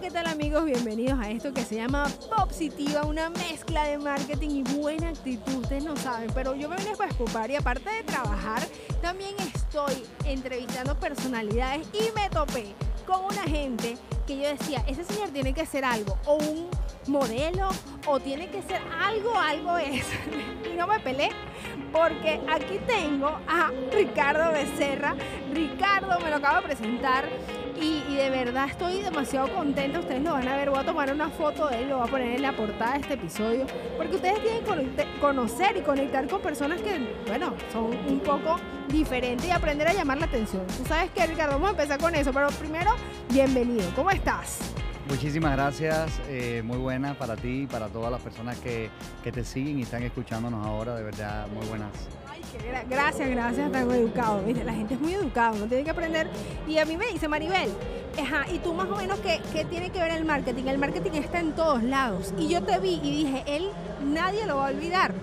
¿qué tal amigos? Bienvenidos a esto que se llama Positiva, una mezcla de marketing y buena actitud. Ustedes no saben, pero yo me vine para escupar y aparte de trabajar, también estoy entrevistando personalidades y me topé con una gente que yo decía, ese señor tiene que ser algo, o un modelo, o tiene que ser algo, algo es. y no me pelé, porque aquí tengo a Ricardo Becerra. Ricardo me lo acabo de presentar y, de verdad estoy demasiado contenta. Ustedes lo van a ver. Voy a tomar una foto de él, lo voy a poner en la portada de este episodio. Porque ustedes tienen que conocer y conectar con personas que, bueno, son un poco diferentes y aprender a llamar la atención. Tú sabes que, Ricardo, vamos a empezar con eso. Pero primero, bienvenido. ¿Cómo estás? Muchísimas gracias, eh, muy buena para ti y para todas las personas que, que, te siguen y están escuchándonos ahora, de verdad, muy buenas. Gracias, gracias, tan educado. La gente es muy educada, uno tiene que aprender. Y a mí me dice Maribel, ajá, ¿y tú más o menos qué, qué tiene que ver el marketing? El marketing está en todos lados. Y yo te vi y dije, él nadie lo va a olvidar.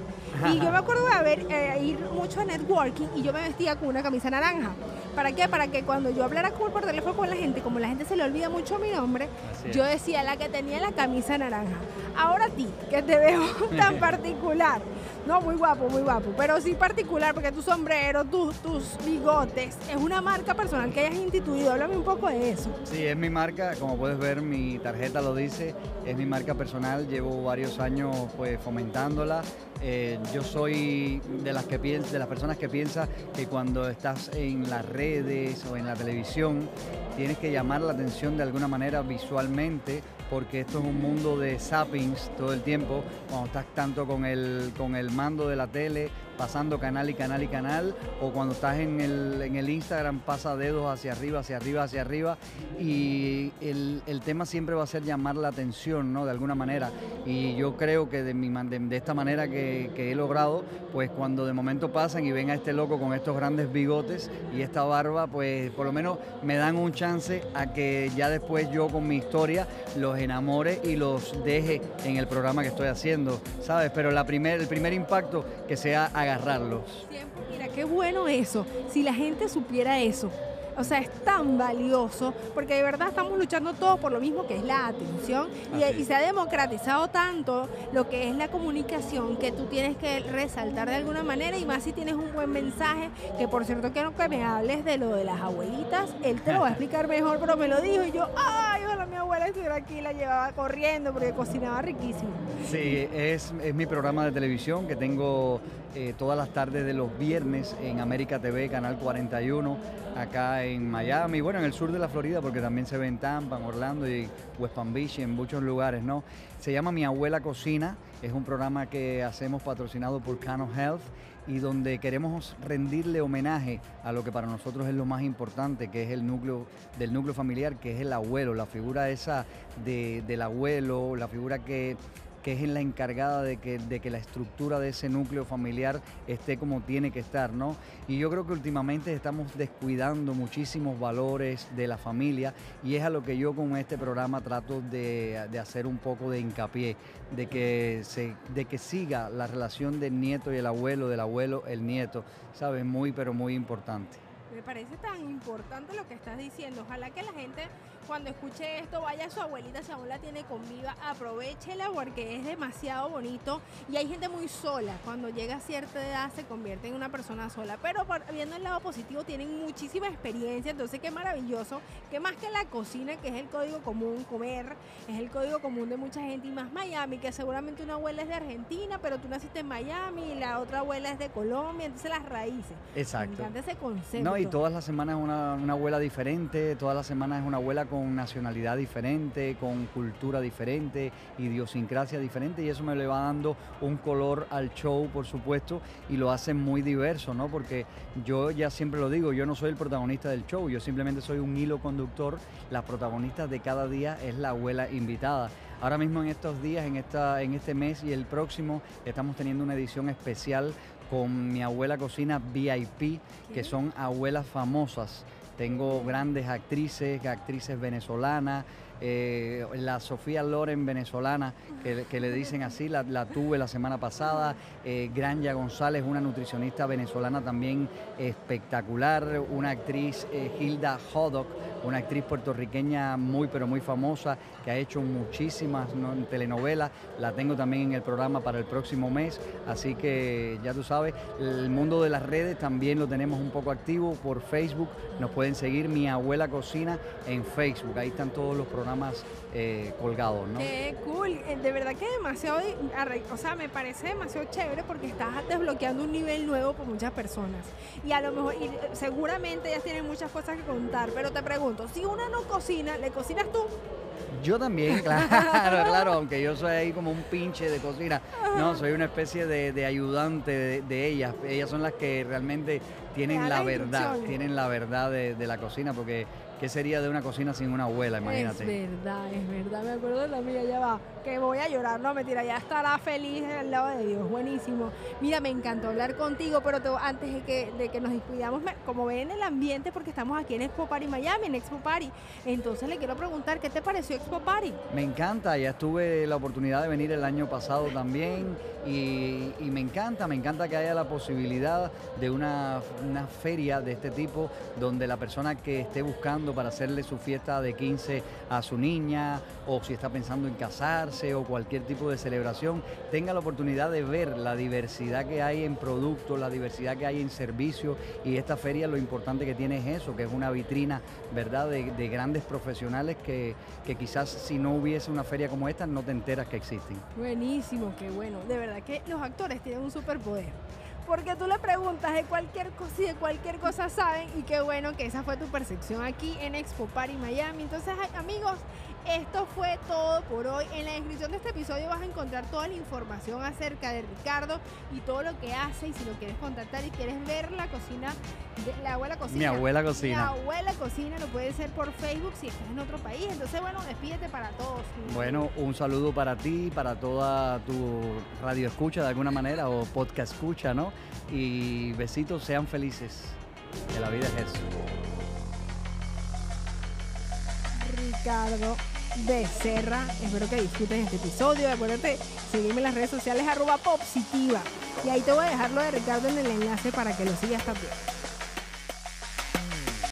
Y yo me acuerdo de haber, eh, ir mucho a networking y yo me vestía con una camisa naranja. ¿Para qué? Para que cuando yo hablara por teléfono con la gente, como la gente se le olvida mucho mi nombre, yo decía la que tenía la camisa naranja. Ahora a ti, que te veo tan particular. No, muy guapo, muy guapo. Pero sí particular, porque tu sombrero, tus, tus bigotes, es una marca personal que hayas instituido. Háblame un poco de eso. Sí, es mi marca, como puedes ver, mi tarjeta lo dice, es mi marca personal. Llevo varios años pues fomentándola. Eh, yo soy de las que de las personas que piensa que cuando estás en las redes o en la televisión tienes que llamar la atención de alguna manera visualmente porque esto es un mundo de zappings todo el tiempo, cuando estás tanto con el, con el mando de la tele, pasando canal y canal y canal, o cuando estás en el, en el Instagram pasa dedos hacia arriba, hacia arriba, hacia arriba, y el, tema siempre va a ser llamar la atención, ¿no? De alguna manera. Y yo creo que de, mi, de, esta manera que, que, he logrado, pues cuando de momento pasan y ven a este loco con estos grandes bigotes y esta barba, pues por lo menos me dan un chance a que ya después yo con mi historia los enamore y los deje en el programa que estoy haciendo, ¿sabes? Pero la primer, el primer impacto que sea agarrarlos. mira, qué bueno eso. Si la gente supiera eso, o sea, es tan valioso porque de verdad estamos luchando todos por lo mismo que es la atención y, se ha democratizado tanto lo que es la comunicación que tú tienes que resaltar de alguna manera y más si tienes un buen mensaje, que por cierto quiero que me hables de lo de las abuelitas, él te lo va a explicar mejor, pero me lo dijo y yo, mi estuviera aquí, la llevaba corriendo porque cocinaba riquísimo. Sí, es, es mi programa de televisión que tengo eh, todas las tardes de los viernes en América TV, Canal 41, acá en Miami, bueno, en el sur de la Florida, porque también se ve en Tampa, en Orlando y West Palm Beach en muchos lugares, ¿no? Se llama Mi Abuela Cocina, es un programa que hacemos patrocinado por Cano Health y donde queremos rendirle homenaje a lo que para nosotros es lo más importante, que es el núcleo del núcleo familiar, que es el abuelo, la figura esa del abuelo, la figura que que es la encargada de que, de que la estructura de ese núcleo familiar esté como tiene que estar, ¿no? Y yo creo que últimamente estamos descuidando muchísimos valores de la familia y es a lo que yo con este programa trato de, hacer un poco de hincapié, de que, se, de que siga la relación del nieto y el abuelo, del abuelo, el nieto, ¿sabes? Muy, pero muy importante. Me parece tan importante lo que estás diciendo. Ojalá que la gente cuando escuche esto, vaya a su abuelita, si aún la tiene con viva, aprovechela porque es demasiado bonito. Y hay gente muy sola, cuando llega a cierta edad se convierte en una persona sola. Pero viendo el lado positivo, tienen muchísima experiencia, entonces qué maravilloso, que más que la cocina, que es el código común, comer, es el código común de mucha gente, y más Miami, que seguramente una abuela es de Argentina, pero tú naciste en Miami, y la otra abuela es de Colombia, entonces las raíces. Exacto. Me encanta ese concepto. No, y todas las semanas una, una abuela diferente, todas las semanas es una abuela con con nacionalidad diferente, con cultura diferente, idiosincrasia diferente y eso me le va dando un color al show, por supuesto, y lo hace muy diverso, ¿no? Porque yo ya siempre lo digo, yo no soy el protagonista del show, yo simplemente soy un hilo conductor, la protagonista de cada día es la abuela invitada. Ahora mismo en estos días, en, esta, en este mes y el próximo, estamos teniendo una edición especial con mi abuela cocina VIP, que son abuelas famosas. Tengo grandes actrices, actrices venezolanas, eh, la Sofía Loren venezolana, que, le dicen así, la, tuve la semana pasada, eh, Granja González, una nutricionista venezolana también espectacular, una actriz, Hilda Hoddock, una actriz puertorriqueña muy pero muy famosa, que ha hecho muchísimas telenovelas, la tengo también en el programa para el próximo mes, así que ya tú sabes, el mundo de las redes también lo tenemos un poco activo. Por Facebook, nos pueden seguir Mi Abuela Cocina en Facebook, ahí están todos los programas eh, colgados, ¿no? Qué cool, eh, de verdad que demasiado, o sea, me parece demasiado chévere porque estás desbloqueando un nivel nuevo por muchas personas. Y a lo mejor, y seguramente ellas tienen muchas cosas que contar, pero te pregunto, si una no cocina, ¿le cocinas tú? Yo también, claro, claro, aunque yo soy ahí como un pinche de cocina. No, soy una especie de, ayudante de, ellas. Ellas son las que realmente tienen la verdad, tienen la verdad de, de la cocina, porque ¿Qué sería de una cocina sin una abuela? Imagínate. Es verdad, es verdad. Me acuerdo de la amiga, ya va, que voy a llorar. No, mentira, ya estará feliz al lado de Dios. Buenísimo. Mira, me encantó hablar contigo, pero antes de que, de que nos despidamos, como ven el ambiente, porque estamos aquí en Expo Party Miami, en Expo Party. Entonces le quiero preguntar, ¿qué te pareció Expo Party? Me encanta, ya tuve la oportunidad de venir el año pasado también y, me encanta, me encanta que haya la posibilidad de una, una feria de este tipo donde la persona que esté buscando para hacerle su fiesta de 15 a su niña o si está pensando en casarse o cualquier tipo de celebración, tenga la oportunidad de ver la diversidad que hay en productos, la diversidad que hay en servicios y esta feria lo importante que tiene es eso, que es una vitrina, ¿verdad?, de, grandes profesionales que, que quizás si no hubiese una feria como esta no te enteras que existen. Buenísimo, qué bueno. De verdad que los actores tienen un superpoder porque tú le preguntas de cualquier cosa y de cualquier cosa saben y qué bueno que esa fue tu percepción aquí en Expo Party Miami. Entonces, amigos, esto fue todo por hoy. En la descripción de este episodio vas a encontrar toda la información acerca de Ricardo y todo lo que hace. Y si lo quieres contactar y quieres ver la cocina, de, la abuela cocina. Mi abuela cocina. Mi abuela cocina lo puede ser por Facebook si estás en otro país. Entonces, bueno, despídete para todos. Bueno, un saludo para ti, para toda tu radio escucha de alguna manera o podcast escucha, ¿no? Y besitos, sean felices. Que la vida es eso. Ricardo Becerra. Espero que disfruten este episodio. Acuérdate, seguirme en las redes sociales arroba popsitiva. Y ahí te voy a dejar lo de Ricardo en el enlace para que lo sigas también.